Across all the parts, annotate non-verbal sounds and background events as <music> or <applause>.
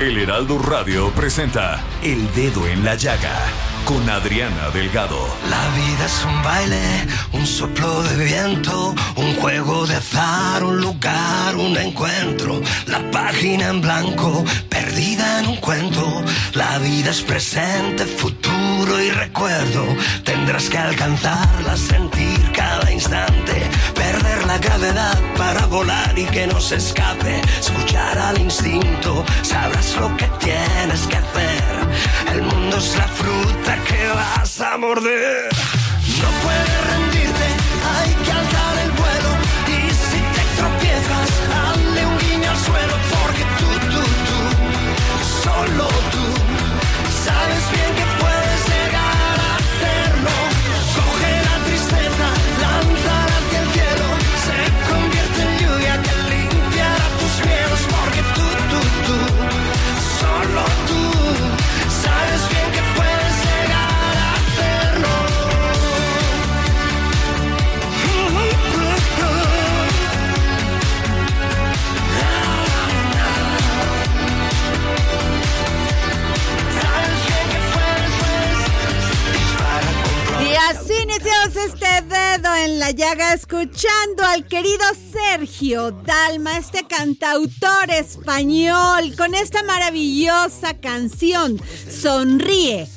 El Heraldo Radio presenta El Dedo en la Llaga con Adriana Delgado. La vida es un baile, un soplo de viento, un juego de azar, un lugar, un encuentro. La página en blanco, perdida en un cuento. La vida es presente, futuro y recuerdo. Tendrás que alcanzarla, sentir cada instante, perder la gravedad para volar y que no se escape. Escuchar al instinto, sabrás lo que tienes que hacer. El mundo es la fruta que vas a morder. No puedes rendirte, hay que alzar el vuelo. Y si te tropiezas, dale un guiño al suelo. Porque tú, tú, tú, solo este dedo en la llaga escuchando al querido Sergio Dalma, este cantautor español, con esta maravillosa canción, Sonríe,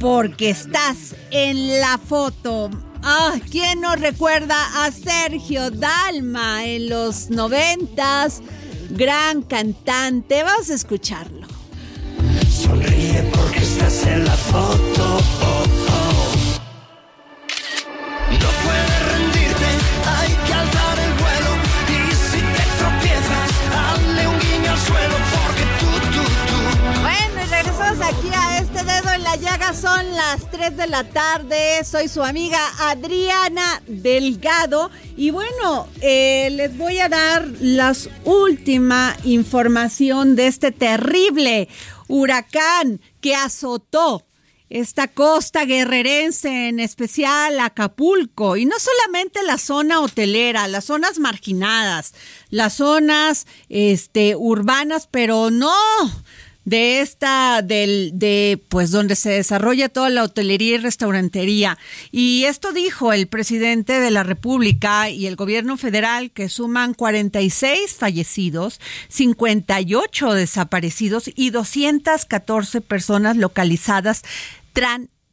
porque estás en la foto. Ah, ¿quién nos recuerda a Sergio Dalma en los noventas? Gran cantante, vamos a escucharlo. Sonríe porque estás en la foto. Son las 3 de la tarde. Soy su amiga Adriana Delgado. Y bueno, eh, les voy a dar la última información de este terrible huracán que azotó esta costa guerrerense, en especial Acapulco, y no solamente la zona hotelera, las zonas marginadas, las zonas este, urbanas, pero no de esta, del, de, pues donde se desarrolla toda la hotelería y restaurantería. Y esto dijo el presidente de la República y el gobierno federal, que suman 46 fallecidos, 58 desaparecidos y 214 personas localizadas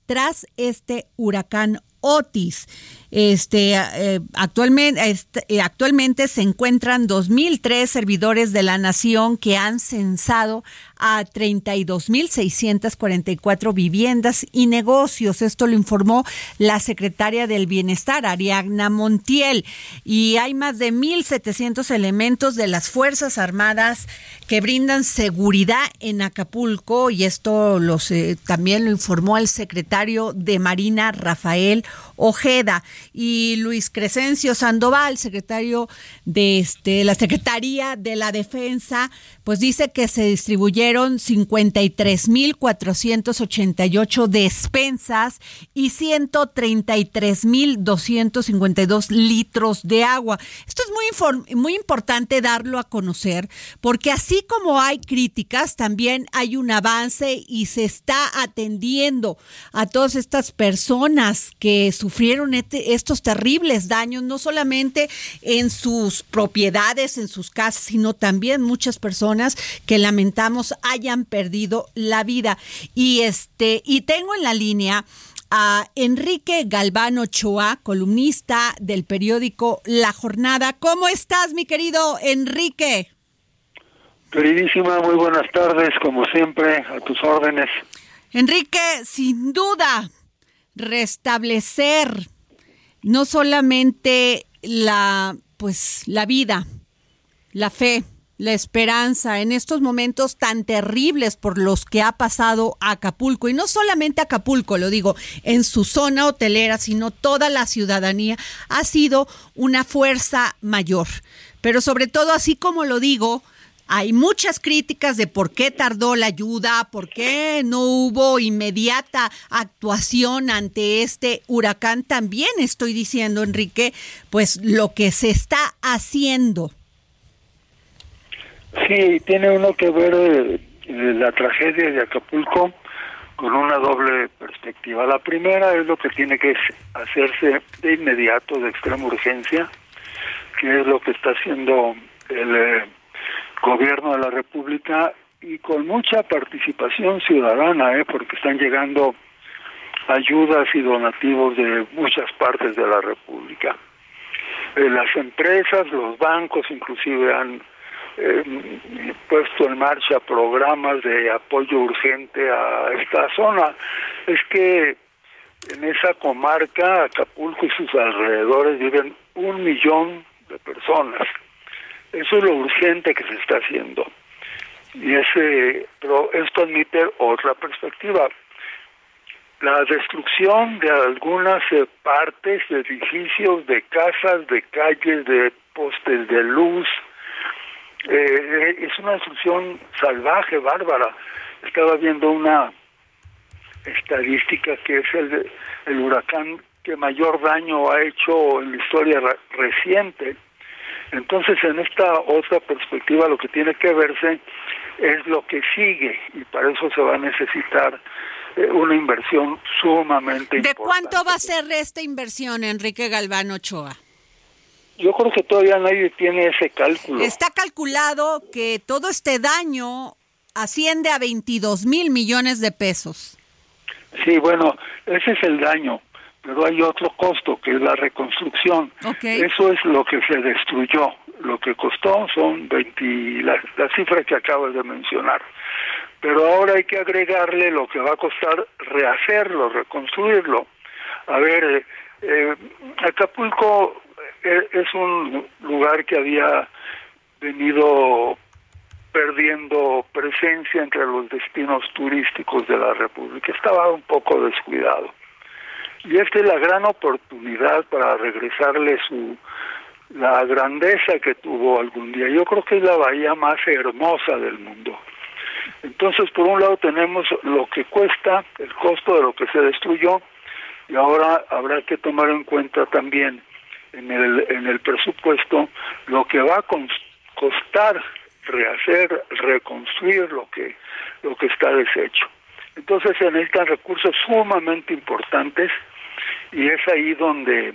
tras este huracán Otis. Este, eh, actualmente, eh, actualmente se encuentran 2.003 servidores de la nación que han censado a 32.644 viviendas y negocios. Esto lo informó la secretaria del Bienestar, Ariadna Montiel. Y hay más de 1.700 elementos de las Fuerzas Armadas que brindan seguridad en Acapulco y esto los, eh, también lo informó el secretario de Marina, Rafael Ojeda y Luis Crescencio Sandoval, secretario de este, la Secretaría de la Defensa, pues dice que se distribuyeron 53.488 despensas y 133.252 litros de agua. Esto es muy, muy importante darlo a conocer porque así como hay críticas, también hay un avance y se está atendiendo a todas estas personas que sufrieron este, estos terribles daños, no solamente en sus propiedades, en sus casas, sino también muchas personas que lamentamos hayan perdido la vida. Y este, y tengo en la línea a Enrique Galvano Ochoa, columnista del periódico La Jornada. ¿Cómo estás, mi querido Enrique? Queridísima, muy buenas tardes, como siempre, a tus órdenes. Enrique, sin duda, restablecer no solamente la pues la vida, la fe, la esperanza en estos momentos tan terribles por los que ha pasado Acapulco y no solamente Acapulco, lo digo, en su zona hotelera, sino toda la ciudadanía ha sido una fuerza mayor. Pero sobre todo, así como lo digo, hay muchas críticas de por qué tardó la ayuda, por qué no hubo inmediata actuación ante este huracán. También estoy diciendo, Enrique, pues lo que se está haciendo. Sí, tiene uno que ver eh, la tragedia de Acapulco con una doble perspectiva. La primera es lo que tiene que hacerse de inmediato, de extrema urgencia, que es lo que está haciendo el... Eh, gobierno de la República y con mucha participación ciudadana, ¿eh? porque están llegando ayudas y donativos de muchas partes de la República. Eh, las empresas, los bancos inclusive han eh, puesto en marcha programas de apoyo urgente a esta zona. Es que en esa comarca, Acapulco y sus alrededores, viven un millón de personas. Eso es lo urgente que se está haciendo. Y ese, pero esto admite otra perspectiva. La destrucción de algunas eh, partes de edificios, de casas, de calles, de postes de luz, eh, es una destrucción salvaje, bárbara. Estaba viendo una estadística que es el, el huracán que mayor daño ha hecho en la historia reciente entonces, en esta otra perspectiva, lo que tiene que verse es lo que sigue y para eso se va a necesitar eh, una inversión sumamente importante. ¿De cuánto va a ser esta inversión, Enrique Galván Ochoa? Yo creo que todavía nadie tiene ese cálculo. Está calculado que todo este daño asciende a 22 mil millones de pesos. Sí, bueno, ese es el daño pero hay otro costo que es la reconstrucción. Eso es lo que se destruyó. Lo que costó son 20, la, la cifra que acabas de mencionar. Pero ahora hay que agregarle lo que va a costar rehacerlo, reconstruirlo. A ver, eh, eh, Acapulco es un lugar que había venido perdiendo presencia entre los destinos turísticos de la República. Estaba un poco descuidado y esta es la gran oportunidad para regresarle su la grandeza que tuvo algún día. Yo creo que es la bahía más hermosa del mundo. Entonces, por un lado tenemos lo que cuesta, el costo de lo que se destruyó, y ahora habrá que tomar en cuenta también en el, en el presupuesto lo que va a costar rehacer, reconstruir lo que, lo que está deshecho. Entonces se necesitan recursos sumamente importantes y es ahí donde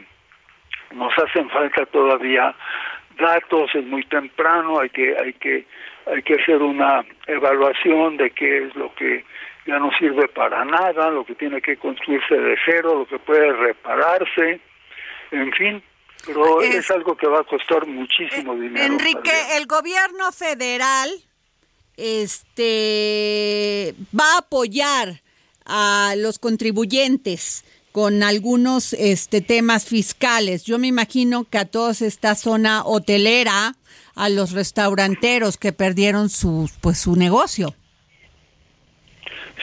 nos hacen falta todavía datos, es muy temprano, hay que, hay que, hay que hacer una evaluación de qué es lo que ya no sirve para nada, lo que tiene que construirse de cero, lo que puede repararse, en fin, pero es, algo que va a costar muchísimo eh, dinero. Enrique, el gobierno federal este va a apoyar a los contribuyentes con algunos este, temas fiscales. Yo me imagino que a toda esta zona hotelera, a los restauranteros que perdieron su, pues, su negocio.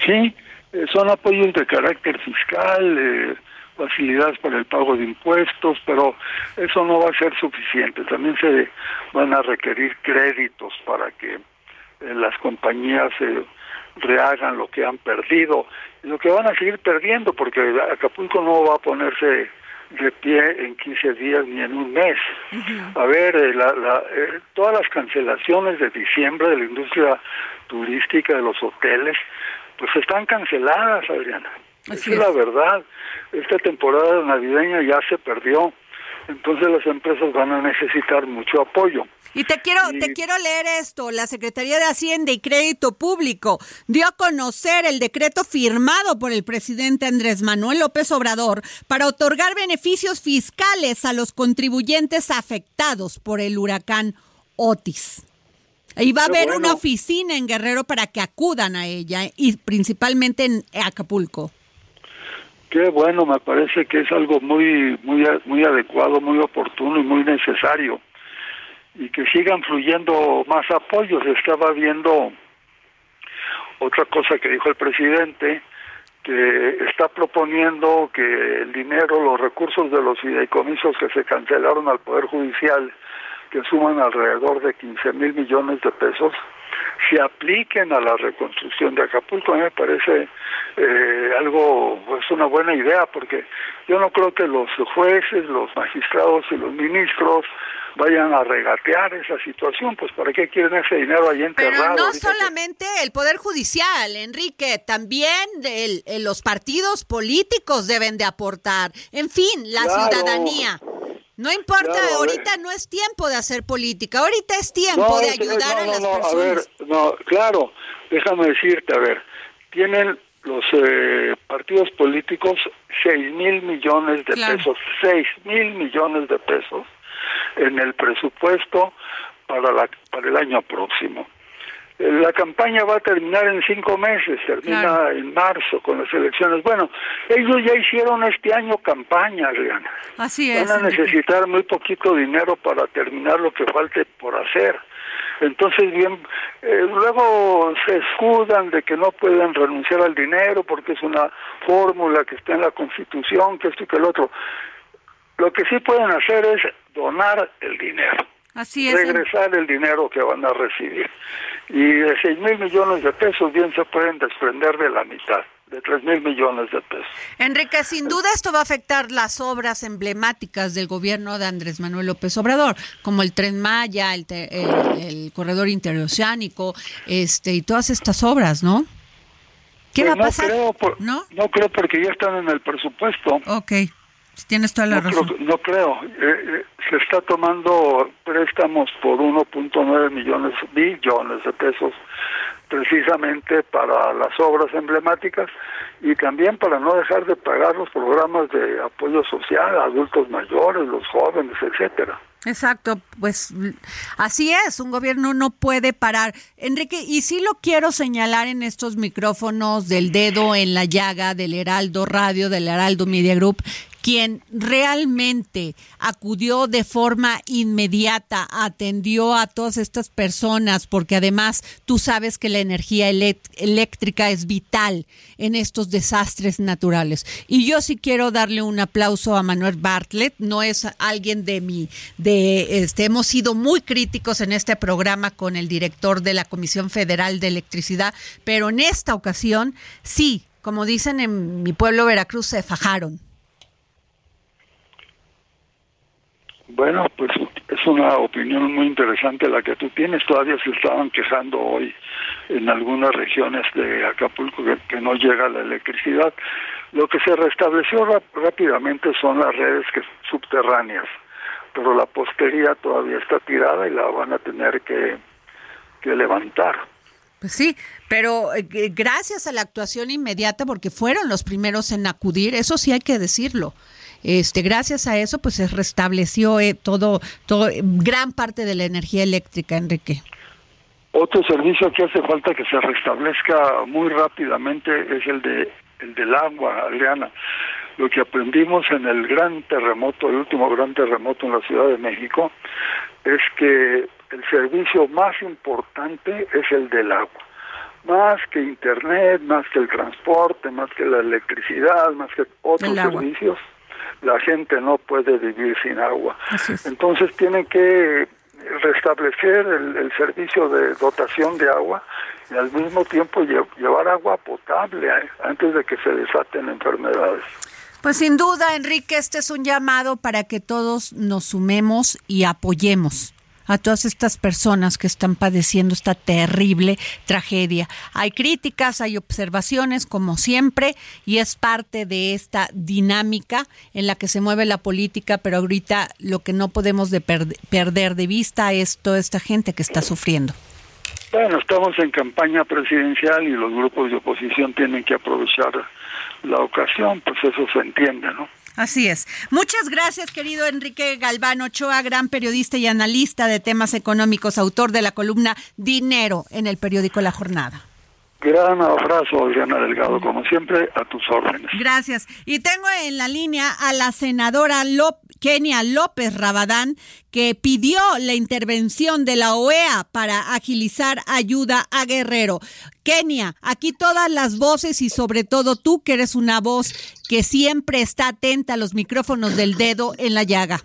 Sí, eh, son apoyos de carácter fiscal, eh, facilidades para el pago de impuestos, pero eso no va a ser suficiente. También se van a requerir créditos para que eh, las compañías eh, rehagan lo que han perdido y lo que van a seguir perdiendo, porque Acapulco no va a ponerse de pie en 15 días ni en un mes. A ver, eh, la, todas las cancelaciones de diciembre de la industria turística, de los hoteles, pues están canceladas, Adriana. Esa es la verdad. Esta temporada navideña ya se perdió. Entonces las empresas van a necesitar mucho apoyo. Y te quiero, te quiero leer esto. La Secretaría de Hacienda y Crédito Público dio a conocer el decreto firmado por el presidente Andrés Manuel López Obrador para otorgar beneficios fiscales a los contribuyentes afectados por el huracán Otis. Y va a haber una oficina en Guerrero para que acudan a ella y principalmente en Acapulco. Qué bueno, me parece que es algo muy muy muy adecuado, muy oportuno y muy necesario y que sigan fluyendo más apoyos. Estaba viendo otra cosa que dijo el presidente que está proponiendo que el dinero, los recursos de los fideicomisos que se cancelaron al Poder Judicial que suman alrededor de 15 mil millones de pesos, se apliquen a la reconstrucción de Acapulco. A mí me parece eh, algo, es pues, una buena idea, porque yo no creo que los jueces, los magistrados y los ministros vayan a regatear esa situación, pues ¿para qué quieren ese dinero ahí enterrado? Pero no solamente el Poder Judicial, Enrique, también el, los partidos políticos deben de aportar, en fin, la ciudadanía. No importa, ahorita no es tiempo de hacer política, ahorita es tiempo de ayudar a las personas. A ver, no, claro, déjame decirte, a ver, tienen los eh, partidos políticos seis mil millones de pesos, seis mil millones de pesos en el presupuesto para, la, para el año próximo. La campaña va a terminar en cinco meses, termina en marzo con las elecciones. Bueno, ellos ya hicieron este año campaña, Rihanna. Así es. Van a necesitar muy poquito dinero para terminar lo que falte por hacer. Entonces, bien, eh, luego se escudan de que no pueden renunciar al dinero porque es una fórmula que está en la Constitución, que esto y que el otro. Lo que sí pueden hacer es donar el dinero. Así es. Regresar el dinero que van a recibir. Y de 6 mil millones de pesos bien se pueden desprender de la mitad de 3 mil millones de pesos. Enrique, sin duda esto va a afectar las obras emblemáticas del gobierno de Andrés Manuel López Obrador, como el Tren Maya, el, el, Corredor Interoceánico, este, y todas estas obras, ¿no? ¿Qué pues va a pasar? ¿No? no creo porque ya están en el presupuesto. Ok. Tienes toda la no razón. Creo, no creo. Eh, eh, se está tomando préstamos por 1.9 millones, billones de pesos precisamente para las obras emblemáticas y también para no dejar de pagar los programas de apoyo social a adultos mayores, los jóvenes, etcétera. Exacto, pues así es, un gobierno no puede parar. Enrique, y sí lo quiero señalar en estos micrófonos del dedo en la llaga del Heraldo Radio, del Heraldo Media Group, quien realmente acudió de forma inmediata, atendió a todas estas personas, porque además tú sabes que la energía eléctrica es vital en estos desastres naturales. Y yo sí quiero darle un aplauso a Manuel Bartlett, no es alguien de mi, de este, hemos sido muy críticos en este programa con el director de la Comisión Federal de Electricidad, pero en esta ocasión sí, como dicen en mi pueblo Veracruz, se fajaron. Bueno, pues es una opinión muy interesante la que tú tienes. Todavía se estaban quejando hoy en algunas regiones de Acapulco que, no llega la electricidad. Lo que se restableció rápidamente son las redes que, subterráneas, pero la postería todavía está tirada y la van a tener que, que levantar. Pues sí, pero eh, gracias a la actuación inmediata, porque fueron los primeros en acudir, eso sí hay que decirlo. Este, gracias a eso, pues se restableció eh, todo, todo, gran parte de la energía eléctrica, Enrique. Otro servicio que hace falta que se restablezca muy rápidamente es el de el del agua, Adriana. Lo que aprendimos en el gran terremoto, el último gran terremoto en la Ciudad de México, es que el servicio más importante es el del agua más que internet, más que el transporte, más que la electricidad, más que otros servicios, la gente no puede vivir sin agua. Entonces tienen que restablecer el, servicio de dotación de agua y al mismo tiempo llevar agua potable eh, antes de que se desaten enfermedades. Pues sin duda, Enrique, este es un llamado para que todos nos sumemos y apoyemos a todas estas personas que están padeciendo esta terrible tragedia. Hay críticas, hay observaciones, como siempre, y es parte de esta dinámica en la que se mueve la política, pero ahorita lo que no podemos de perder de vista es toda esta gente que está sufriendo. Bueno, estamos en campaña presidencial y los grupos de oposición tienen que aprovechar la ocasión, pues eso se entiende, ¿no? Así es. Muchas gracias, querido Enrique Galván Ochoa, gran periodista y analista de temas económicos, autor de la columna Dinero en el periódico La Jornada. Gran abrazo, Adriana Delgado, como siempre, a tus órdenes. Gracias. Y tengo en la línea a la senadora Kenia López Rabadán, que pidió la intervención de la OEA para agilizar ayuda a Guerrero. Kenia, aquí todas las voces y sobre todo tú, que eres una voz que siempre está atenta a los micrófonos del dedo en la llaga.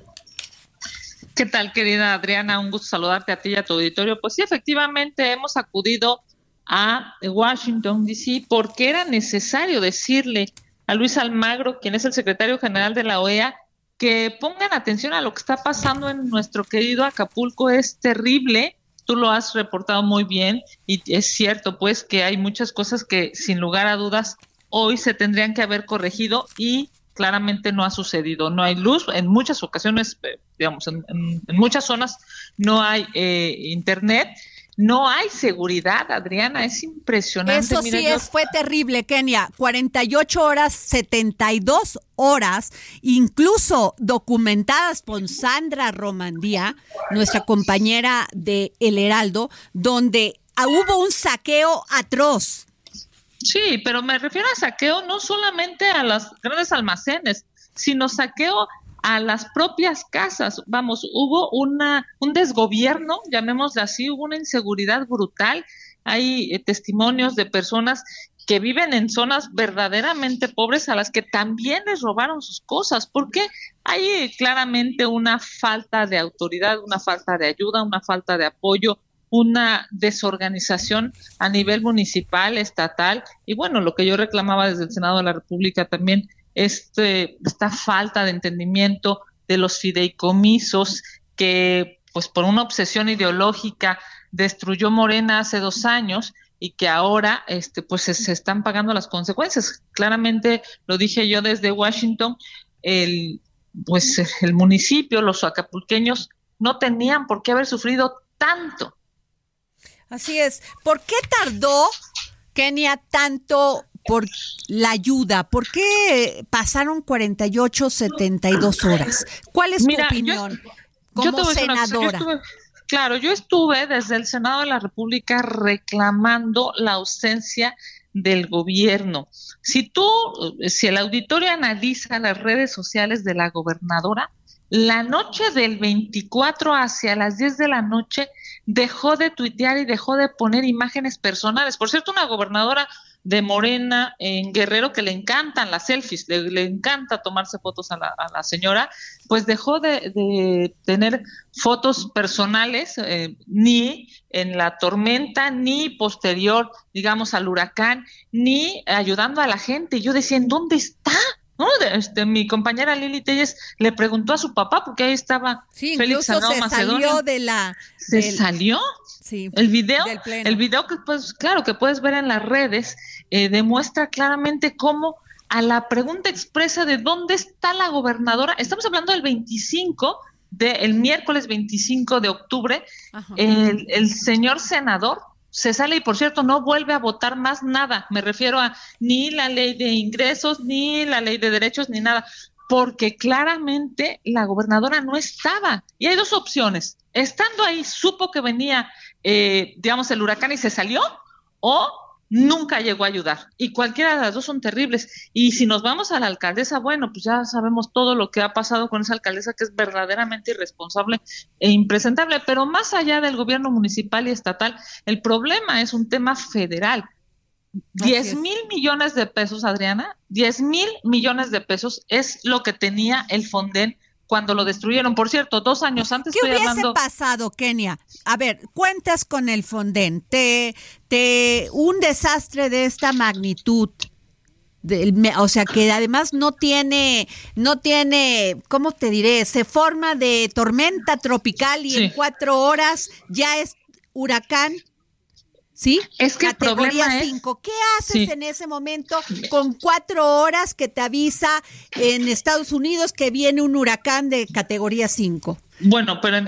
¿Qué tal, querida Adriana? Un gusto saludarte a ti y a tu auditorio. Pues sí, efectivamente hemos acudido a Washington, D.C., porque era necesario decirle a Luis Almagro, quien es el secretario general de la OEA, que pongan atención a lo que está pasando en nuestro querido Acapulco. Es terrible, tú lo has reportado muy bien y es cierto pues que hay muchas cosas que sin lugar a dudas hoy se tendrían que haber corregido y claramente no ha sucedido. No hay luz, en muchas ocasiones, eh, digamos, en, muchas zonas no hay eh, internet no hay seguridad, Adriana, es impresionante. Eso sí es, fue terrible, Kenia. 48 horas, 72 horas, incluso documentadas por Sandra Romandía, nuestra compañera de El Heraldo, donde hubo un saqueo atroz. Sí, pero me refiero a saqueo no solamente a los grandes almacenes, sino saqueo a las propias casas. Vamos, hubo una, un desgobierno, llamémosle así, hubo una inseguridad brutal. Hay eh, testimonios de personas que viven en zonas verdaderamente pobres a las que también les robaron sus cosas, porque hay eh, claramente una falta de autoridad, una falta de ayuda, una falta de apoyo, una desorganización a nivel municipal, estatal, y bueno, lo que yo reclamaba desde el Senado de la República también este, esta falta de entendimiento de los fideicomisos que, pues por una obsesión ideológica, destruyó Morena hace dos años y que ahora este, pues se, están pagando las consecuencias. Claramente lo dije yo desde Washington, el, pues el municipio, los acapulqueños no tenían por qué haber sufrido tanto. Así es. ¿Por qué tardó Kenia tanto por la ayuda. ¿Por qué pasaron 48, 72 horas? ¿Cuál es tu opinión como senadora? claro, yo estuve desde el Senado de la República reclamando la ausencia del gobierno. Si tú, si el auditorio analiza las redes sociales de la gobernadora, la noche del 24 hacia las 10 de la noche dejó de tuitear y dejó de poner imágenes personales. Por cierto, una gobernadora de Morena en Guerrero que le encantan las selfies, le, encanta tomarse fotos a la, señora, pues dejó de, tener fotos personales eh, ni en la tormenta, ni posterior, digamos, al huracán, ni ayudando a la gente. Yo decía, ¿en dónde está? ¿No? Este, mi compañera Lili Telles le preguntó a su papá porque ahí estaba sí, Félix se salió de la se salió sí, el video el video que pues claro que puedes ver en las redes eh, demuestra claramente cómo a la pregunta expresa de dónde está la gobernadora estamos hablando del 25 del miércoles 25 de octubre el, el señor senador se sale y por cierto no vuelve a votar más nada. Me refiero a ni la ley de ingresos, ni la ley de derechos, ni nada, porque claramente la gobernadora no estaba. Y hay dos opciones. Estando ahí, supo que venía, eh, digamos, el huracán y se salió, o nunca llegó a ayudar. Y cualquiera de las dos son terribles. Y si nos vamos a la alcaldesa, bueno, pues ya sabemos todo lo que ha pasado con esa alcaldesa que es verdaderamente irresponsable e impresentable. Pero más allá del gobierno municipal y estatal, el problema es un tema federal. 10 mil millones de pesos, Adriana, 10 mil millones de pesos es lo que tenía el Fonden cuando lo destruyeron. Por cierto, dos años antes. ¿Qué hubiese pasado, Kenia? A ver, cuentas con el Fonden. Te, te, un desastre de esta magnitud. o sea que además no tiene, no tiene, ¿cómo te diré? Se forma de tormenta tropical y en cuatro horas ya es huracán. ¿Sí? Es que categoría 5. ¿Qué haces en ese momento con cuatro horas que te avisa en Estados Unidos que viene un huracán de categoría 5? Bueno, pero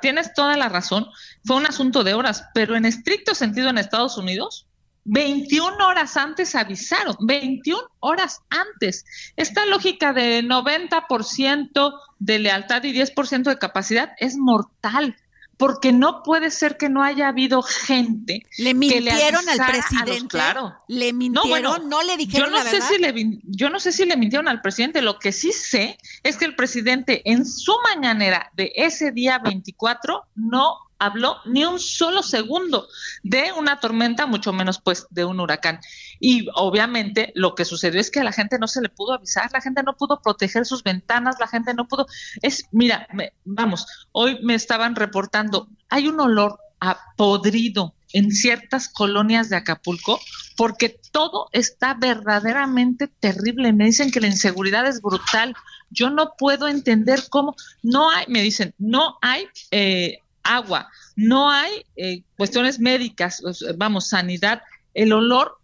tienes toda la razón. Fue un asunto de horas, pero en estricto sentido en Estados Unidos, 21 horas antes avisaron, 21 horas antes. Esta lógica de 90% de lealtad y 10% de capacidad es mortal porque no puede ser que no haya habido gente. Le mintieron al presidente. claro. Le mintieron, no, le dijeron yo no sé Si le, yo no sé si le mintieron al presidente. Lo que sí sé es que el presidente en su mañanera de ese día 24 no habló ni un solo segundo de una tormenta, mucho menos pues de un huracán. Y obviamente lo que sucedió es que a la gente no se le pudo avisar, la gente no pudo proteger sus ventanas, la gente no pudo, es, mira, vamos, hoy me estaban reportando, hay un olor a podrido en ciertas colonias de Acapulco porque todo está verdaderamente terrible. Me dicen que la inseguridad es brutal. Yo no puedo entender cómo no hay, me dicen, no hay eh, agua, no hay eh, cuestiones médicas, vamos, sanidad. El olor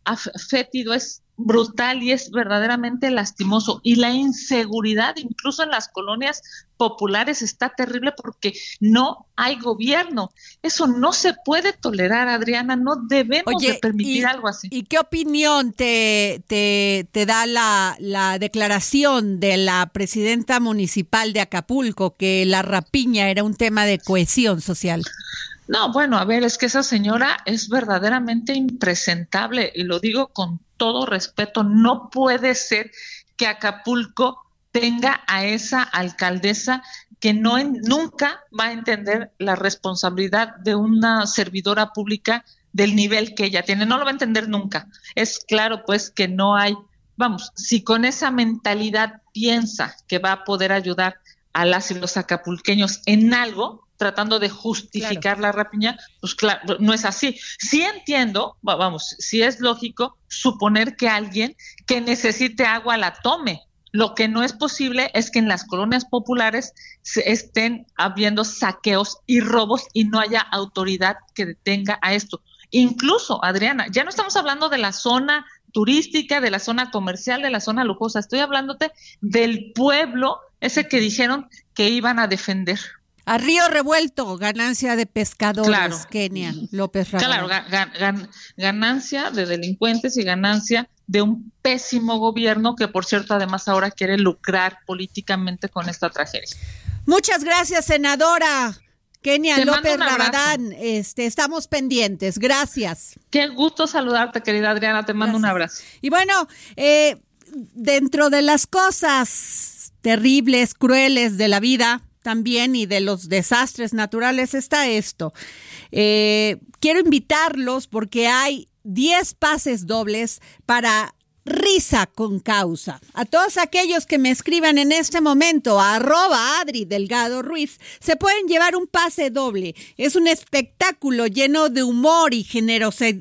fétido es brutal y es verdaderamente lastimoso. Y la inseguridad, incluso en las colonias populares, está terrible porque no hay gobierno. Eso no se puede tolerar, Adriana. No debemos de permitir algo así. ¿Y qué opinión te, te, te da la, la declaración de la presidenta municipal de Acapulco que la rapiña era un tema de cohesión social? No, bueno, a ver, es que esa señora es verdaderamente impresentable y lo digo con todo respeto. No puede ser que Acapulco tenga a esa alcaldesa que no nunca va a entender la responsabilidad de una servidora pública del nivel que ella tiene. No lo va a entender nunca. Es claro, pues, que no hay, vamos, si con esa mentalidad piensa que va a poder ayudar a las y los acapulqueños en algo, tratando de justificar la rapiña, pues claro, no es así. Sí entiendo, vamos, sí es lógico suponer que alguien que necesite agua la tome. Lo que no es posible es que en las colonias populares se estén habiendo saqueos y robos y no haya autoridad que detenga a esto. Incluso, Adriana, ya no estamos hablando de la zona turística, de la zona comercial, de la zona lujosa, estoy hablándote del pueblo, ese que dijeron que iban a defender. A río revuelto, ganancia de pescadores, Kenia, López Claro, ganancia de delincuentes y ganancia de un pésimo gobierno que, por cierto, además ahora quiere lucrar políticamente con esta tragedia. Muchas gracias, senadora. Kenia López Rabadán, este, estamos pendientes. Gracias. Qué gusto saludarte, querida Adriana. Te mando un abrazo. Y bueno, eh, dentro de las cosas terribles, crueles de la vida, también y de los desastres naturales está esto. Eh, quiero invitarlos porque hay 10 pases dobles para Risa con causa. A todos aquellos que me escriban en este momento a arroba Adri Delgado Ruiz, se pueden llevar un pase doble. Es un espectáculo lleno de humor y generosidad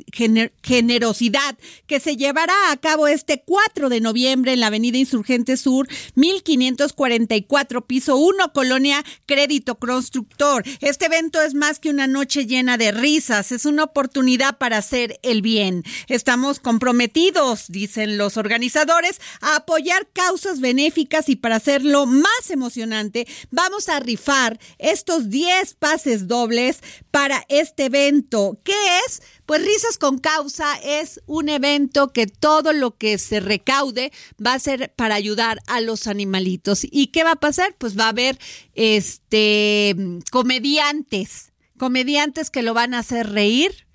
que se llevará a cabo este 4 de noviembre en la Avenida Insurgente Sur, 1544, piso 1, Colonia Crédito Constructor. Este evento es más que una noche llena de risas, es una oportunidad para hacer el bien. Estamos comprometidos, dicen los organizadores a apoyar causas benéficas y para hacerlo más emocionante, vamos a rifar estos 10 pases dobles para este evento. ¿Qué es? Pues Risas con Causa es un evento que todo lo que se recaude va a ser para ayudar a los animalitos. ¿Y qué va a pasar? Pues va a haber este comediantes, comediantes que lo van a hacer reír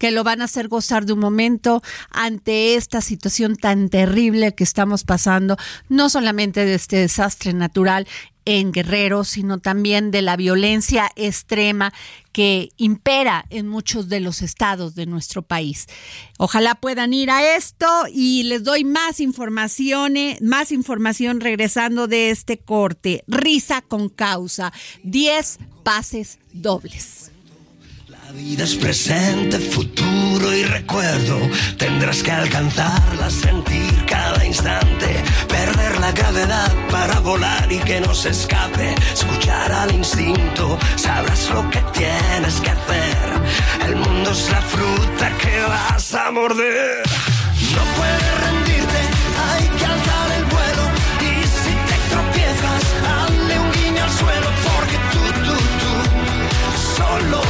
que lo van a hacer gozar de un momento ante esta situación tan terrible que estamos pasando, no solamente de este desastre natural en Guerrero, sino también de la violencia extrema que impera en muchos de los estados de nuestro país. Ojalá puedan ir a esto y les doy más información, más información regresando de este corte. Risa con causa, 10 pases dobles. La vida es presente, futuro y recuerdo. Tendrás que alcanzarla, sentir cada instante. Perder la gravedad para volar y que no se escape. Escuchar al instinto, sabrás lo que tienes que hacer. El mundo es la fruta que vas a morder. No puedes rendirte, hay que alzar el vuelo. Y si te tropiezas, hazle un guiño al suelo. Porque tú, tú, tú, solo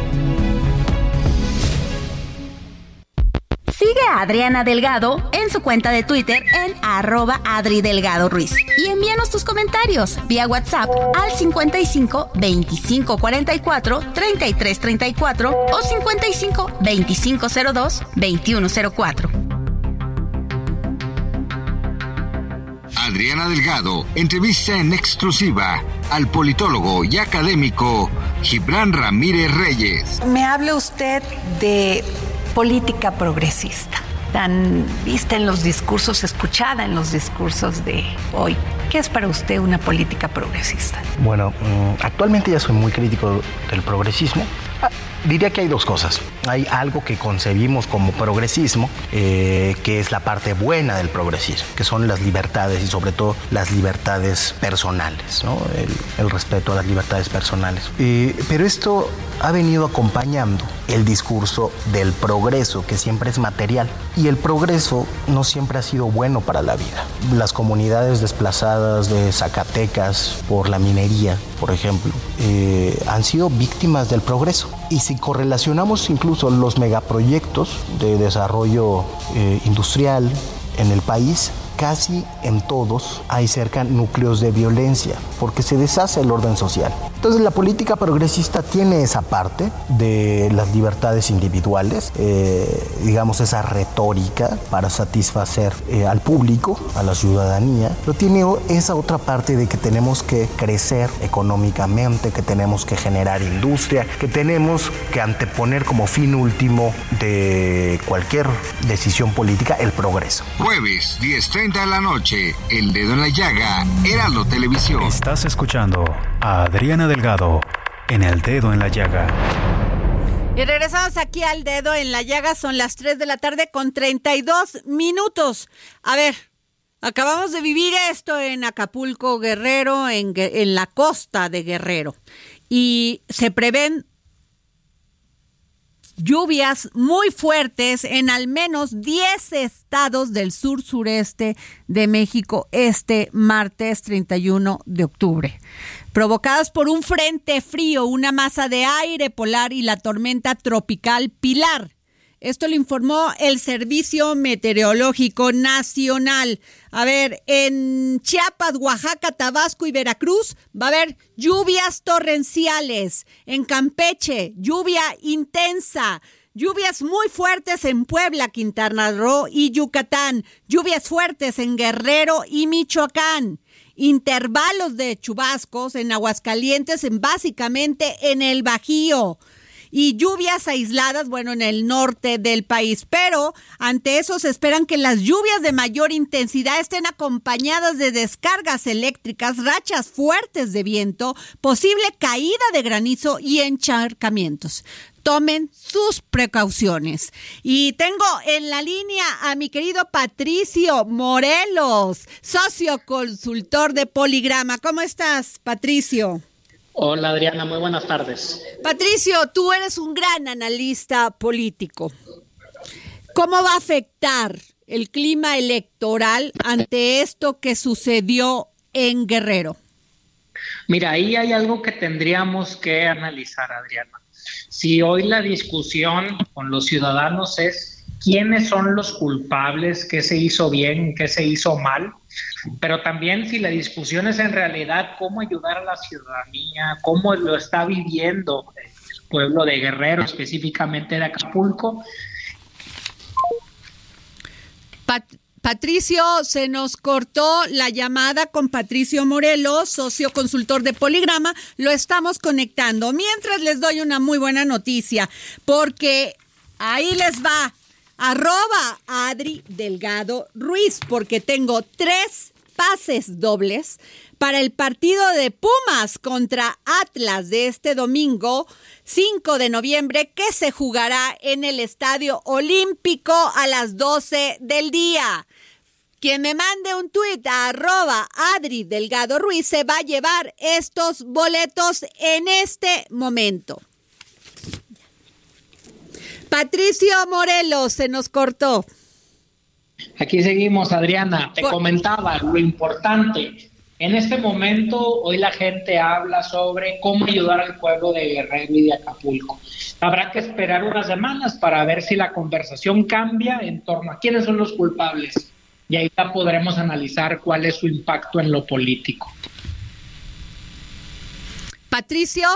Sigue a Adriana Delgado en su cuenta de Twitter en arroba Adri Delgado Ruiz. Y envíanos tus comentarios vía WhatsApp al 55 25 44 33 34 o 55 25 02 21 04. Adriana Delgado entrevista en exclusiva al politólogo y académico Gibran Ramírez Reyes. Me hable usted de política progresista, tan vista en los discursos, escuchada en los discursos de hoy. ¿Qué es para usted una política progresista? Bueno, mm, actualmente ya soy muy crítico del progresismo. Diría que hay dos cosas. Hay algo que concebimos como progresismo, eh, que es la parte buena del progresismo, que son las libertades y sobre todo las libertades personales, ¿no? el, el, respeto a las libertades personales. Eh, pero esto ha venido acompañando el discurso del progreso, que siempre es material. Y el progreso no siempre ha sido bueno para la vida. Las comunidades desplazadas de Zacatecas por la minería, por ejemplo, eh, han sido víctimas del progreso. Y si correlacionamos incluso los megaproyectos de desarrollo eh, industrial en el país, casi en todos hay cerca núcleos de violencia, porque se deshace el orden social. Entonces la política progresista tiene esa parte de las libertades individuales, eh, digamos esa retórica para satisfacer eh, al público, a la ciudadanía, pero tiene esa otra parte de que tenemos que crecer económicamente, que tenemos que generar industria, que tenemos que anteponer como fin último de cualquier decisión política el progreso. Jueves, 10.30 de la noche, El Dedo en la Llaga, Heraldo Televisión. Estás escuchando a Adriana Delgado en El Dedo en la Llaga. Y regresamos aquí al Dedo en la Llaga, son las 3 de la tarde con 32 minutos. A ver, acabamos de vivir esto en Acapulco, Guerrero, en, en la costa de Guerrero. Y se prevén lluvias muy fuertes en al menos 10 estados del sur sureste de México este martes 31 de octubre. Provocadas por un frente frío, una masa de aire polar y la tormenta tropical Pilar. Esto lo informó el Servicio Meteorológico Nacional. A ver, en Chiapas, Oaxaca, Tabasco y Veracruz va a haber lluvias torrenciales. En Campeche, lluvia intensa. Lluvias muy fuertes en Puebla, Quintana Roo y Yucatán. Lluvias fuertes en Guerrero y Michoacán. Intervalos de chubascos en Aguascalientes, en básicamente en el Bajío y lluvias aisladas, bueno, en el norte del país. Pero ante eso se esperan que las lluvias de mayor intensidad estén acompañadas de descargas eléctricas, rachas fuertes de viento, posible caída de granizo y encharcamientos tomen sus precauciones. Y tengo en la línea a mi querido Patricio Morelos, socio consultor de Poligrama. ¿Cómo estás, Patricio? Hola Adriana, muy buenas tardes. Patricio, tú eres un gran analista político. ¿Cómo va a afectar el clima electoral ante esto que sucedió en Guerrero? Mira, ahí hay algo que tendríamos que analizar, Adriana. Si hoy la discusión con los ciudadanos es quiénes son los culpables, qué se hizo bien, qué se hizo mal, pero también si la discusión es en realidad cómo ayudar a la ciudadanía, cómo lo está viviendo el pueblo de Guerrero, específicamente de Acapulco. Patricio, se nos cortó la llamada con Patricio Morelos, socio consultor de Poligrama. Lo estamos conectando. Mientras les doy una muy buena noticia, porque ahí les va arroba Adri Delgado Ruiz, porque tengo tres pases dobles para el partido de Pumas contra Atlas de este domingo 5 de noviembre que se jugará en el Estadio Olímpico a las 12 del día. Quien me mande un tuit a arroba Adri Delgado Ruiz se va a llevar estos boletos en este momento. Patricio Morelos se nos cortó. Aquí seguimos, Adriana. Te comentaba lo importante. En este momento, hoy la gente habla sobre cómo ayudar al pueblo de Guerrero y de Acapulco. Habrá que esperar unas semanas para ver si la conversación cambia en torno a quiénes son los culpables. Y ahí ya podremos analizar cuál es su impacto en lo político. Patricio.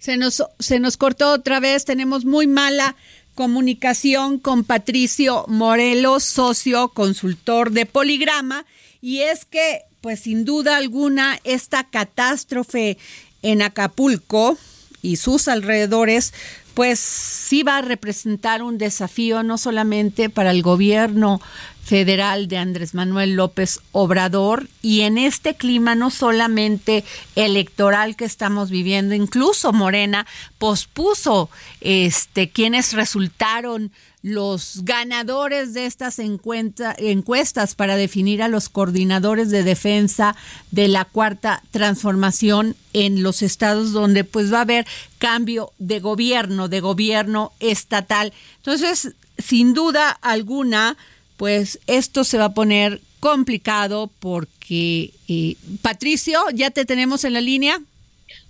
Se nos, se nos cortó otra vez, tenemos muy mala comunicación con Patricio Morelos, socio consultor de Poligrama, y es que, pues sin duda alguna, esta catástrofe en Acapulco y sus alrededores, pues sí va a representar un desafío no solamente para el gobierno federal de Andrés Manuel López Obrador y en este clima no solamente electoral que estamos viviendo, incluso Morena pospuso este quienes resultaron los ganadores de estas encuestas para definir a los coordinadores de defensa de la cuarta transformación en los estados donde pues va a haber cambio de gobierno, de gobierno estatal. Entonces, sin duda alguna, pues esto se va a poner complicado porque, eh, Patricio, ¿ya te tenemos en la línea?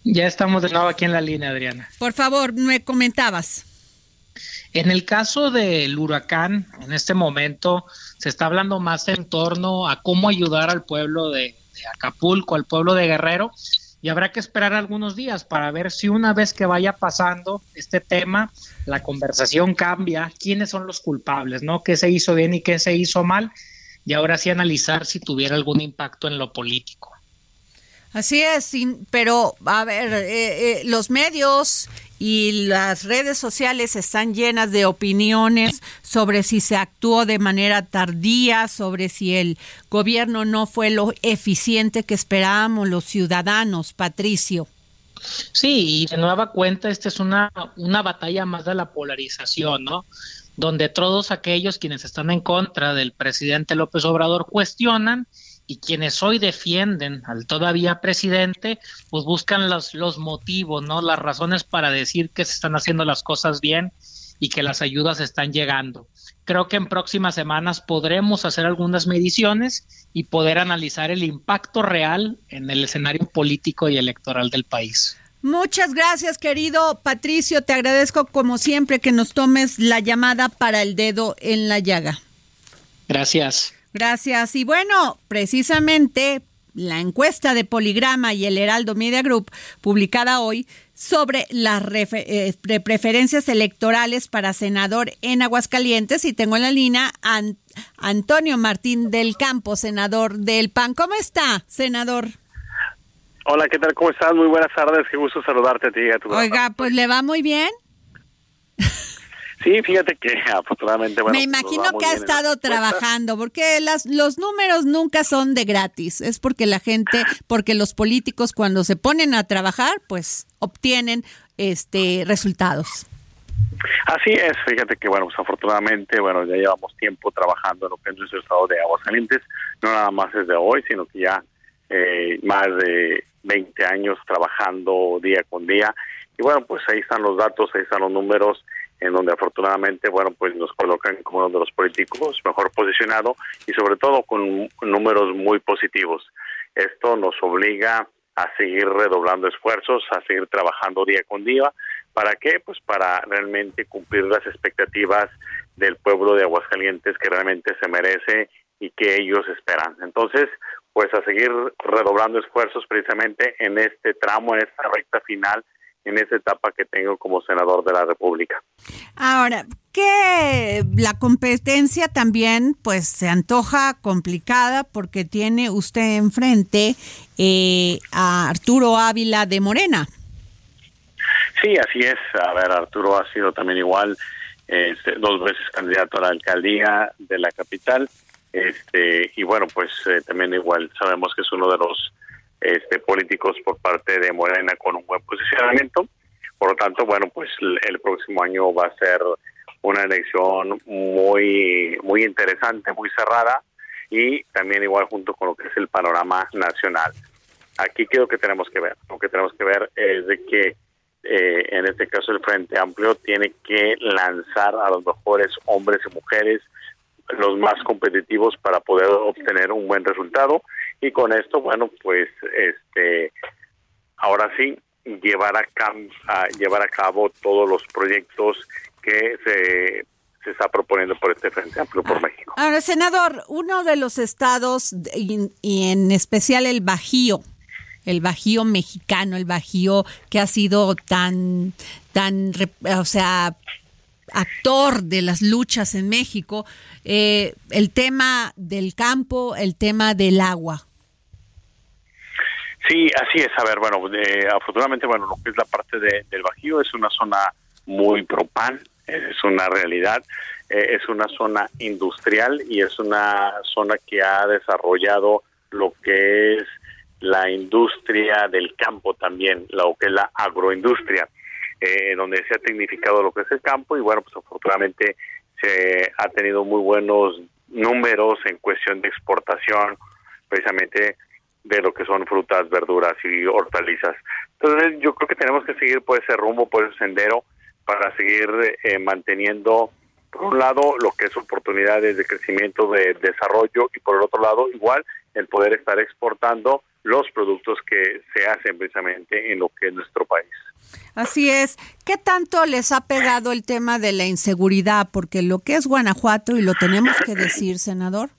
Ya estamos de nuevo aquí en la línea, Adriana. Por favor, me comentabas. En el caso del huracán, en este momento se está hablando más en torno a cómo ayudar al pueblo de, Acapulco, al pueblo de Guerrero, y habrá que esperar algunos días para ver si una vez que vaya pasando este tema, la conversación cambia, quiénes son los culpables, ¿no? ¿Qué se hizo bien y qué se hizo mal? Y ahora sí analizar si tuviera algún impacto en lo político. Así es, pero a ver, eh, eh, los medios y las redes sociales están llenas de opiniones sobre si se actuó de manera tardía, sobre si el gobierno no fue lo eficiente que esperábamos los ciudadanos, Patricio. Sí, y de nueva cuenta, esta es una, una batalla más de la polarización, ¿no? Donde todos aquellos quienes están en contra del presidente López Obrador cuestionan y quienes hoy defienden al todavía presidente, pues buscan los, los motivos, ¿no? Las razones para decir que se están haciendo las cosas bien y que las ayudas están llegando. Creo que en próximas semanas podremos hacer algunas mediciones y poder analizar el impacto real en el escenario político y electoral del país. Muchas gracias, querido Patricio. Te agradezco como siempre que nos tomes la llamada para el dedo en la llaga. Gracias. Gracias. Y bueno, precisamente la encuesta de Poligrama y el Heraldo Media Group, publicada hoy, sobre las eh, preferencias electorales para senador en Aguascalientes. Y tengo en la línea a Antonio Martín del Campo, senador del PAN. ¿Cómo está, senador? Hola, ¿qué tal? ¿Cómo estás? Muy buenas tardes. Qué gusto saludarte a ti y a tu Oiga, pues le va muy bien. Sí, fíjate que <laughs> afortunadamente, bueno. Me imagino que ha estado trabajando, porque las, los números nunca son de gratis. Es porque la gente, porque los políticos cuando se ponen a trabajar, pues obtienen este resultados. Así es, fíjate que bueno, pues afortunadamente, bueno, ya llevamos tiempo trabajando en lo que es nuestro estado de Aguascalientes, no nada más desde hoy, sino que ya eh, más de 20 años trabajando día con día. Y bueno, pues ahí están los datos, ahí están los números, en donde afortunadamente, bueno, pues nos colocan como uno de los políticos mejor posicionado y sobre todo con números muy positivos. Esto nos obliga a seguir redoblando esfuerzos, a seguir trabajando día con día. ¿Para qué? Pues para realmente cumplir las expectativas del pueblo de Aguascalientes que realmente se merece y que ellos esperan. Entonces, pues a seguir redoblando esfuerzos precisamente en este tramo, en esta recta final, en esta etapa que tengo como senador de la República. Ahora, que la competencia también pues se antoja complicada porque tiene usted enfrente eh, a Arturo Ávila de Morena. Sí, así es. A ver, Arturo ha sido también igual este, dos veces candidato a la alcaldía de la capital este y bueno, pues eh, también igual sabemos que es uno de los este, políticos por parte de Morena con un buen posicionamiento. Por lo tanto, bueno, pues el, próximo año va a ser una elección muy muy interesante, muy cerrada y también igual junto con lo que es el panorama nacional. Aquí creo que tenemos que ver, lo que tenemos que ver es de que eh, en este caso el Frente Amplio tiene que lanzar a los mejores hombres y mujeres los más competitivos para poder obtener un buen resultado y con esto bueno pues este ahora sí llevar a, a llevar a cabo todos los proyectos que se se está proponiendo por este Frente Amplio por México. Ahora, senador, uno de los estados y, y en especial el Bajío, el Bajío mexicano, el Bajío que ha sido tan, tan, o sea, actor de las luchas en México, eh, el tema del campo, el tema del agua. Sí, así es. A ver, bueno, afortunadamente, bueno, lo que es la parte del Bajío es una zona muy propan, es una realidad, eh, es una zona industrial y es una zona que ha desarrollado lo que es la industria del campo también, lo que es la agroindustria eh, donde se ha tecnificado lo que es el campo y bueno, pues afortunadamente se ha tenido muy buenos números en cuestión de exportación precisamente de lo que son frutas, verduras y hortalizas. Entonces yo creo que tenemos que seguir por ese rumbo, por ese sendero, para seguir eh, manteniendo, por un lado, lo que es oportunidades de crecimiento, de desarrollo, y por el otro lado, igual, el poder estar exportando los productos que se hacen precisamente en lo que es nuestro país. Así es. ¿Qué tanto les ha pegado el tema de la inseguridad? Porque lo que es Guanajuato, y lo tenemos que decir, senador,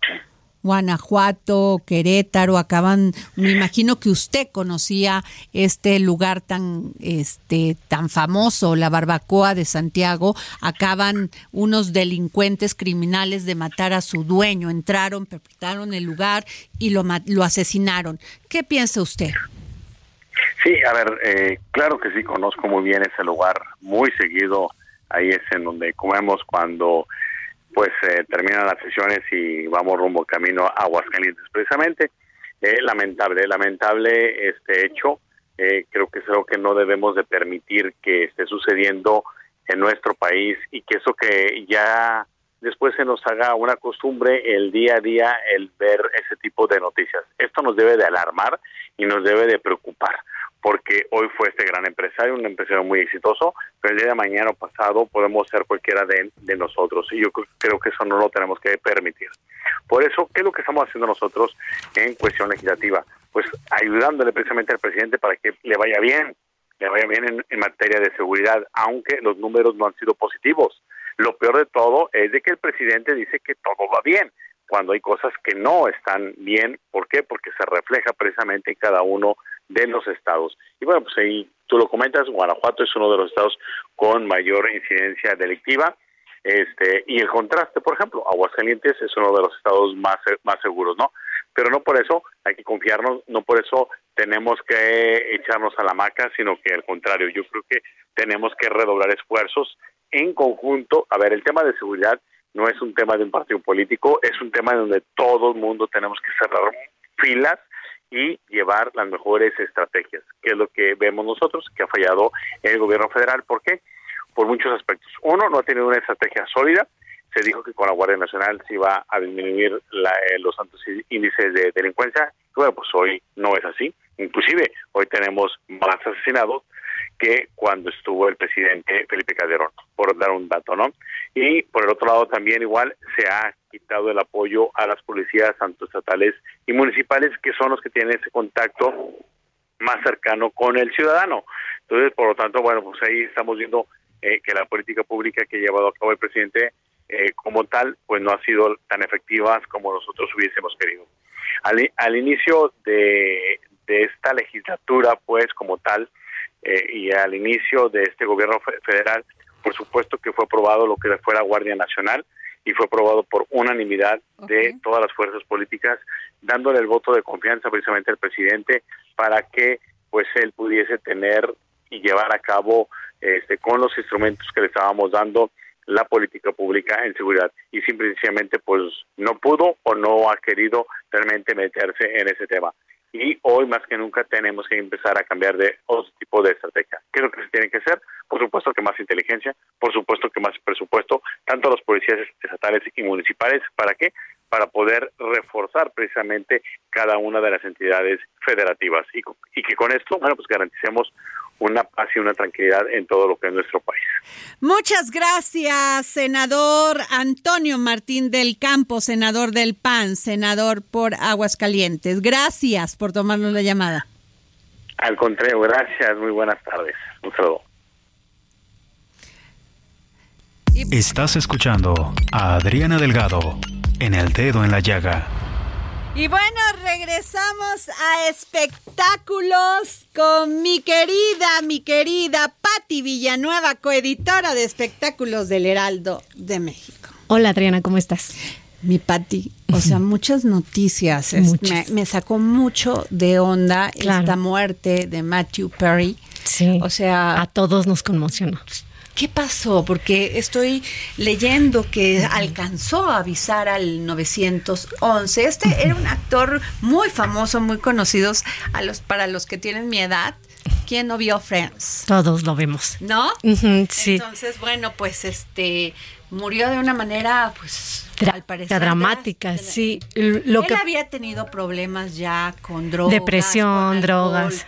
Guanajuato, Querétaro, acaban, me imagino que usted conocía este lugar tan, este, tan famoso, la barbacoa de Santiago, acaban unos delincuentes criminales de matar a su dueño, entraron, perpetraron el lugar y lo, lo asesinaron. ¿Qué piensa usted? Sí, a ver, eh, claro que sí, conozco muy bien ese lugar, muy seguido, ahí es en donde comemos cuando pues eh, terminan las sesiones y vamos rumbo camino a Aguascalientes precisamente. Eh, lamentable, lamentable este hecho, eh, creo que es algo que no debemos de permitir que esté sucediendo en nuestro país y que eso que ya después se nos haga una costumbre el día a día el ver ese tipo de noticias. Esto nos debe de alarmar y nos debe de preocupar porque hoy fue este gran empresario, un empresario muy exitoso, pero el día de mañana o pasado podemos ser cualquiera de, nosotros y yo creo que eso no lo tenemos que permitir. Por eso, ¿qué es lo que estamos haciendo nosotros en cuestión legislativa? Pues ayudándole precisamente al presidente para que le vaya bien, le vaya bien en, materia de seguridad, aunque los números no han sido positivos. Lo peor de todo es de que el presidente dice que todo va bien, cuando hay cosas que no están bien. ¿Por qué? Porque se refleja precisamente en cada uno los estados. Y bueno, pues ahí tú lo comentas, Guanajuato es uno de los estados con mayor incidencia delictiva. Este, y el contraste, por ejemplo, Aguascalientes es uno de los estados más, más seguros, ¿no? Pero no por eso hay que confiarnos, no por eso tenemos que echarnos a la maca, sino que al contrario, yo creo que tenemos que redoblar esfuerzos en conjunto. A ver, el tema de seguridad no es un tema de un partido político, es un tema donde todo el mundo tenemos que cerrar filas y llevar las mejores estrategias, que es lo que vemos nosotros, que ha fallado el gobierno federal. ¿Por qué? Por muchos aspectos. Uno, no ha tenido una estrategia sólida. Se dijo que con la Guardia Nacional se iba a disminuir eh, los altos índices de delincuencia. Bueno, pues hoy no es así. Inclusive hoy tenemos más asesinados que cuando estuvo el presidente Felipe Calderón, por dar un dato, ¿no? Y por el otro lado también igual se ha quitado el apoyo a las policías tanto estatales y municipales que son los que tienen ese contacto más cercano con el ciudadano. Entonces, por lo tanto, bueno, pues ahí estamos viendo eh, que la política pública que ha llevado a cabo el presidente eh, como tal, pues no ha sido tan efectivas como nosotros hubiésemos querido. Al, al inicio de, de esta legislatura, pues como tal, eh, y al inicio de este gobierno federal, por supuesto que fue aprobado lo que fuera Guardia Nacional y fue aprobado por unanimidad de todas las fuerzas políticas, dándole el voto de confianza precisamente al presidente para que pues él pudiese tener y llevar a cabo este, con los instrumentos que le estábamos dando la política pública en seguridad. Y simplemente pues no pudo o no ha querido realmente meterse en ese tema y hoy más que nunca tenemos que empezar a cambiar de otro tipo de estrategia. ¿Qué es lo que se tiene que hacer? Por supuesto que más inteligencia, por supuesto que más presupuesto, tanto los policías estatales y municipales, ¿para qué? Para poder reforzar precisamente cada una de las entidades federativas y, y que con esto, bueno, pues garanticemos una paz y una tranquilidad en todo lo que es nuestro país. Muchas gracias, senador Antonio Martín del Campo, senador del PAN, senador por Aguascalientes. Gracias por tomarnos la llamada. Al contrario, gracias, muy buenas tardes. Un saludo. Estás escuchando a Adriana Delgado en El Dedo en la Llaga. Y bueno, regresamos a espectáculos con mi querida, mi querida Patti Villanueva, coeditora de espectáculos del Heraldo de México. Hola Adriana, ¿cómo estás? Mi Patti, o sea, muchas noticias. me, sacó mucho de onda esta muerte de Matthew Perry. Sí. O sea, a todos nos conmocionó. ¿Qué pasó? Porque estoy leyendo que alcanzó a avisar al 911. Este era un actor muy famoso, muy conocido a los, para los que tienen mi edad. ¿Quién no vio Friends? Todos lo vimos. ¿No? sí. Entonces, bueno, pues este murió de una manera, pues, parecer. Dramática, sí. Lo Él que... había tenido problemas ya con drogas. Depresión, drogas.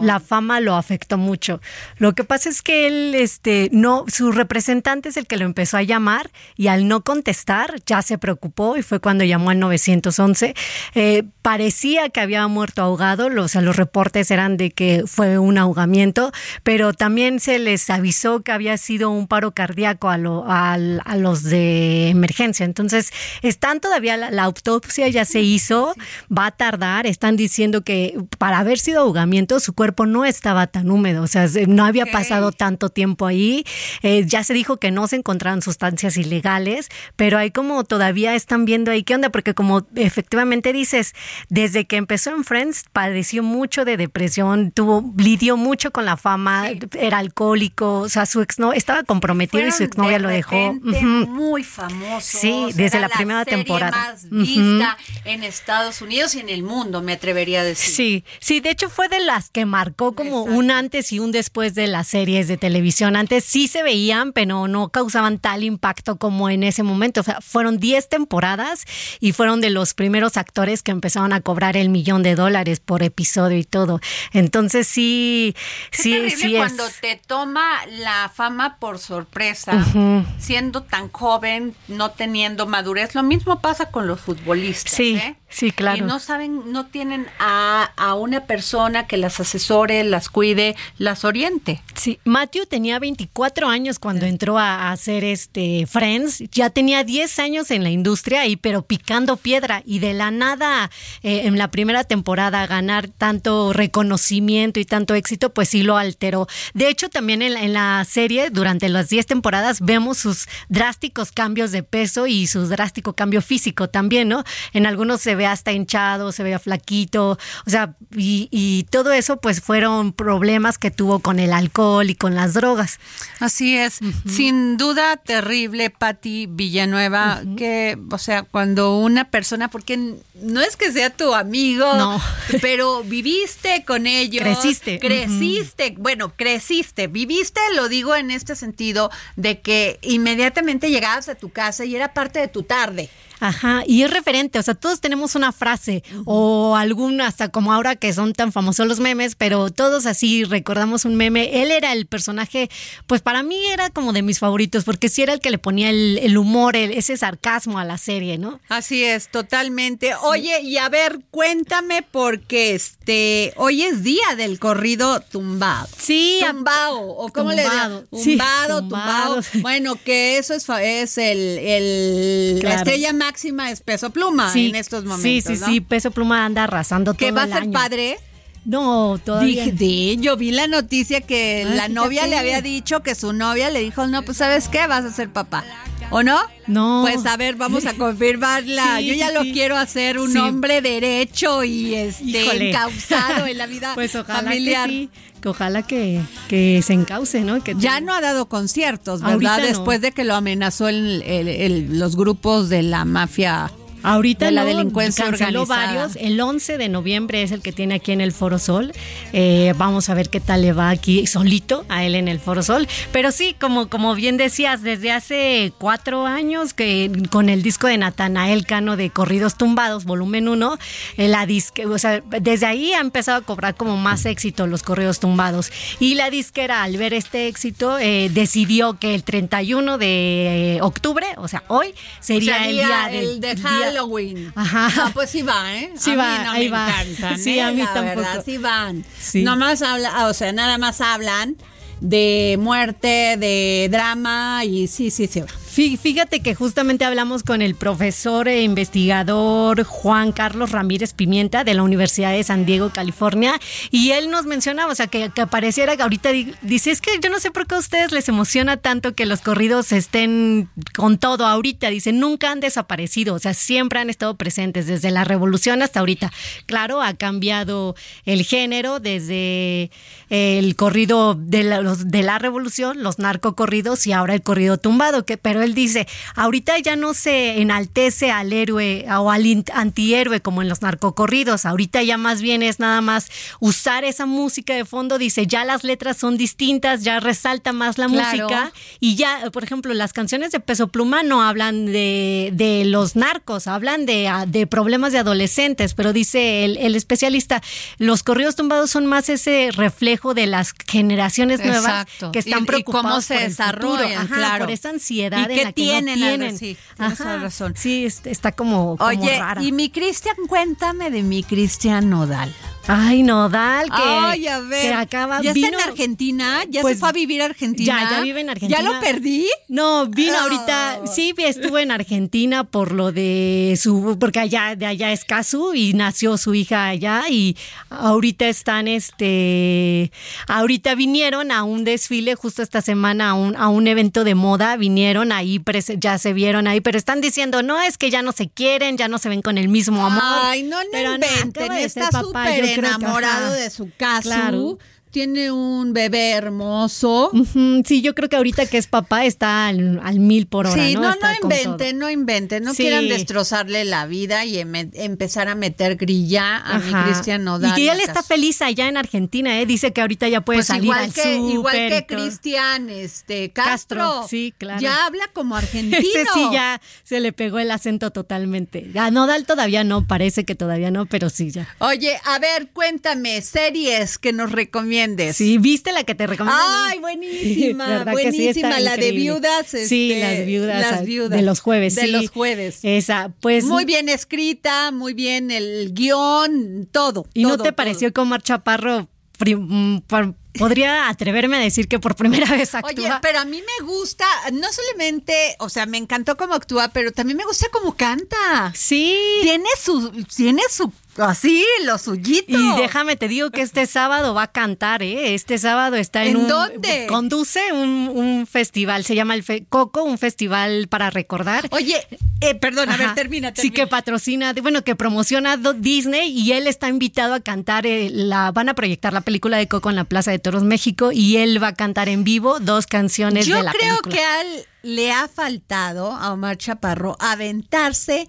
La fama lo afectó mucho. Lo que pasa es que él, este, no, su representante es el que lo empezó a llamar y al no contestar ya se preocupó y fue cuando llamó al 911. Eh, parecía que había muerto ahogado, o sea, los reportes eran de que fue un ahogamiento, pero también se les avisó que había sido un paro cardíaco a, lo, a los de emergencia. Entonces, están todavía, la, autopsia ya se hizo, va a tardar, están diciendo que para haber sido ahogamiento su cuerpo no estaba tan húmedo, o sea, no había pasado tanto tiempo ahí, eh, ya se dijo que no se encontraron sustancias ilegales, pero hay como todavía están viendo ahí qué onda, porque como efectivamente dices, desde que empezó en Friends padeció mucho de depresión, tuvo lidió mucho con la fama, era alcohólico, o sea, su ex no estaba comprometido y su exnovia lo dejó. Muy famoso. Sí, desde la, primera serie temporada. más vista en Estados Unidos y en el mundo, me atrevería a decir. Sí, sí, de hecho fue de las que marcó como un antes y un después de las series de televisión. Antes sí se veían, pero no causaban tal impacto como en ese momento. O sea, fueron 10 temporadas y fueron de los primeros actores que empezaron a cobrar el millón de dólares por episodio y todo. Entonces sí, Qué sí, terrible sí cuando es. te toma la fama por sorpresa, Ujú. siendo tan joven, no teniendo madurez. Lo mismo pasa con los futbolistas. Sí, ¿eh? Sí, claro. Y no saben, no tienen a, a una persona que las asesore, las cuide, las oriente. Sí, Matthew tenía 24 años cuando entró a, a hacer este Friends, ya tenía 10 años en la industria y pero picando piedra y de la nada eh, en la primera temporada ganar tanto reconocimiento y tanto éxito, pues sí lo alteró. De hecho, también en la, en la serie durante las 10 temporadas vemos sus drásticos cambios de peso y su drástico cambio físico también, ¿no? En algunos se ve hasta hinchado, se ve flaquito, o sea, y, y todo eso pues fueron problemas que tuvo con el alcohol y con las drogas. Así es, sin duda terrible, Patti Villanueva, que, o sea, cuando una persona, porque no es que sea tu amigo, No. <laughs> pero viviste con ellos, Creciste. creciste, bueno, creciste, viviste, lo digo en este sentido, de que inmediatamente llegabas a tu casa y era parte de tu tarde. Ajá, y es referente, o sea, todos tenemos una frase o alguna, hasta como ahora que son tan famosos los memes, pero todos así recordamos un meme. Él era el personaje, pues para mí era como de mis favoritos, porque sí era el que le ponía el, el humor, el- ese sarcasmo a la serie, ¿no? Así es, totalmente. Oye, y a ver, cuéntame porque este hoy es día del corrido tumbado. Sí, tumbado o cómo le tumbado. digo, Sí, tumbado, tumbado. tumbado. Bueno, que eso es es el, el la estrella máxima es Peso Pluma Sí, en estos Sí, momentos, sí, ¿no? sí, Peso Pluma anda arrasando todo Que va a ser año. padre. No, todavía. Dije, yo vi la noticia que Ay, la novia le había dicho que su novia le dijo, no, pues ¿sabes qué? Vas a ser papá. ¿O no? No. Pues a ver, vamos a <laughs> confirmarla. Sí, yo ya sí, lo sí. quiero hacer un hombre derecho y este Híjole. encauzado en la vida <laughs> Pues ojalá familiar. que ojalá que, que se encauce, ¿no? Que Ya no ha dado conciertos, ¿verdad? Ahorita no. Después de que lo amenazó el- el- el- los grupos de la mafia. Ahorita de la no, delincuencia canceló organizada. varios. El 11 de noviembre es el que tiene aquí en el Foro Sol. Eh, vamos a ver qué tal le va aquí solito a él en el Foro Sol. Pero sí, como, como bien decías, desde hace cuatro años que con el disco de Natanael Cano de Corridos Tumbados, volumen 1, la disque, o sea, desde ahí ha empezado a cobrar como más éxito los Corridos Tumbados. Y la disquera, al ver este éxito, eh, decidió que el 31 de octubre, o sea, hoy, sería, O sea, el día- del el de día- Halloween. Ajá. Ah, pues sí va, ¿eh? Sí a va, mí no ahí me va. encantan, Sí, ¿eh? a mí La tampoco. verdad, sí van. Sí. Nomás habla, o sea, nada más hablan de muerte, de drama y sí, sí, sí. Fí- Fíjate que justamente hablamos con el profesor e investigador Juan Carlos Ramírez Pimienta de la Universidad de San Diego, California, y él nos mencionaba, o sea, que, que pareciera que ahorita di- dice, es que yo no sé por qué a ustedes les emociona tanto que los corridos estén con todo ahorita, dice, nunca han desaparecido, o sea, siempre han estado presentes desde la revolución hasta ahorita. Claro, ha cambiado el género desde el corrido de la, los- de la revolución, los narcocorridos y ahora el corrido tumbado, que, pero él dice, ahorita ya no se enaltece al héroe o al antihéroe como en los narcocorridos, ahorita ya más bien es nada más usar esa música de fondo, dice, ya las letras son distintas, ya resalta más la Claro. música y ya, por ejemplo, las canciones de Peso Pluma no hablan de, de los narcos, hablan de, de problemas de adolescentes, pero dice el, el especialista, los corridos tumbados son más ese reflejo de las generaciones nuevas Exacto. que están Y- cómo se por el desarrollan, Ajá, claro. por esa ansiedad ¿Y en qué la que no tienen tienen. sí, tienes toda razón. Sí, es- está como, como Oye, rara. y mi Cristian, cuéntame de mi Cristian Nodal. Ay, Nodal, que, Ay, a ver. que acaba ¿Ya vino- está en Argentina? ¿Ya Pues, se fue a vivir a Argentina? Ya, ya vive en Argentina. ¿Ya lo perdí? No, vino Oh. ahorita, sí, estuvo en Argentina por lo de su, porque allá, de allá es Casu y nació su hija allá y ahorita están, este, ahorita vinieron a un desfile justo esta semana a un, a un evento de moda, vinieron ahí, ya se vieron ahí, pero están diciendo, no, es que ya no se quieren, ya no se ven con el mismo amor. Ay, no, no Pero no, inventen. de Está súper enamorado ajá. de su caso. Claro. Tiene un bebé hermoso. Sí, yo creo que ahorita que es papá está al, mil por hora. Sí, no, no, no inventen, no inventen, no quieran destrozarle la vida y em, empezar a meter grilla a mi Cristian Nodal. Y que él está feliz allá en Argentina, ¿eh? Dice que ahorita ya puede pues salir igual al que, Igual que Cristian este, Castro. Sí, claro. Ya habla como <laughs> argentino. Ese sí ya se le pegó el acento totalmente. A Nodal todavía no, parece que todavía no, pero sí ya. Oye, a ver, cuéntame, series que nos Sí, ¿viste la que te recomiendo? Ay, buenísima, <laughs> buenísima, la de viudas. sí, este, las viudas, las viudas. De los jueves, De los jueves. Esa, pues. Muy bien escrita, muy bien el guion, todo. ¿Y no te pareció que Omar Chaparro mm, podría atreverme a decir que por primera vez actúa. Oye, pero a mí me gusta, no solamente, o sea, me encantó cómo actúa, pero también me gusta cómo canta. Sí. Tiene su, tiene su Así, lo suyito. Y déjame te digo que este sábado va a cantar, ¿eh? Este sábado está en, ¿En un. dónde? Conduce un, festival, se llama el Coco, un festival para recordar. Oye, eh, perdón, a ver, termina, Sí, que patrocina, bueno, que promociona Disney y él está invitado a cantar, eh, la van a proyectar la película de Coco en la Plaza de Toros México y él va a cantar en vivo dos canciones de la película. Yo creo que le ha faltado a Omar Chaparro aventarse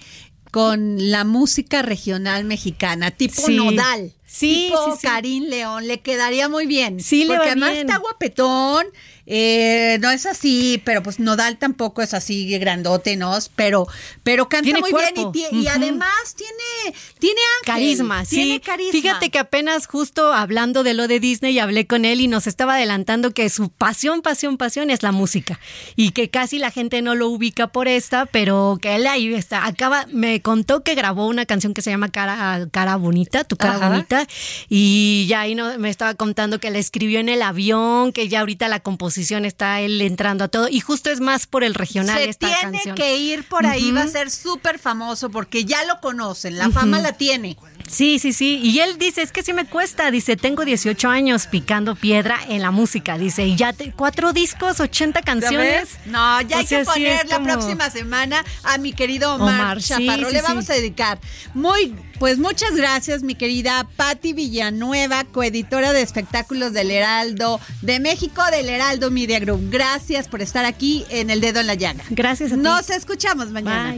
con la música regional mexicana, tipo nodal. Sí, tipo sí, Karim León, le quedaría muy bien. Sí, porque le además está guapetón, eh, no es así, pero pues Nodal tampoco es así grandote, ¿no? Pero, pero canta muy bien y, además tiene, tiene carisma, sí. Fíjate que apenas justo hablando de lo de Disney hablé con él y nos estaba adelantando que su pasión, pasión, pasión es la música y que casi la gente no lo ubica por esta, pero que él ahí está. Acaba, me contó que grabó una canción que se llama Cara, cara Bonita, Tu Cara Bonita, y ya ahí no, me estaba contando que la escribió en el avión, que ya ahorita la composición está él entrando a todo y justo es más por el regional Se tiene que ir por ahí, va a ser súper famoso porque ya lo conocen, la fama la tiene. Sí, sí, sí. Y él dice, es que sí me cuesta. Dice, tengo 18 años picando piedra en la música. Dice, y ya cuatro discos, 80 canciones. No, ya hay que poner la próxima semana a mi querido Omar, Chaparro. Le vamos a dedicar. Muy, pues muchas gracias, mi querida Patti Villanueva, coeditora de espectáculos del Heraldo de México, del Heraldo Media Group. Gracias por estar aquí en El Dedo en la Llaga. Gracias a ti. Nos escuchamos mañana.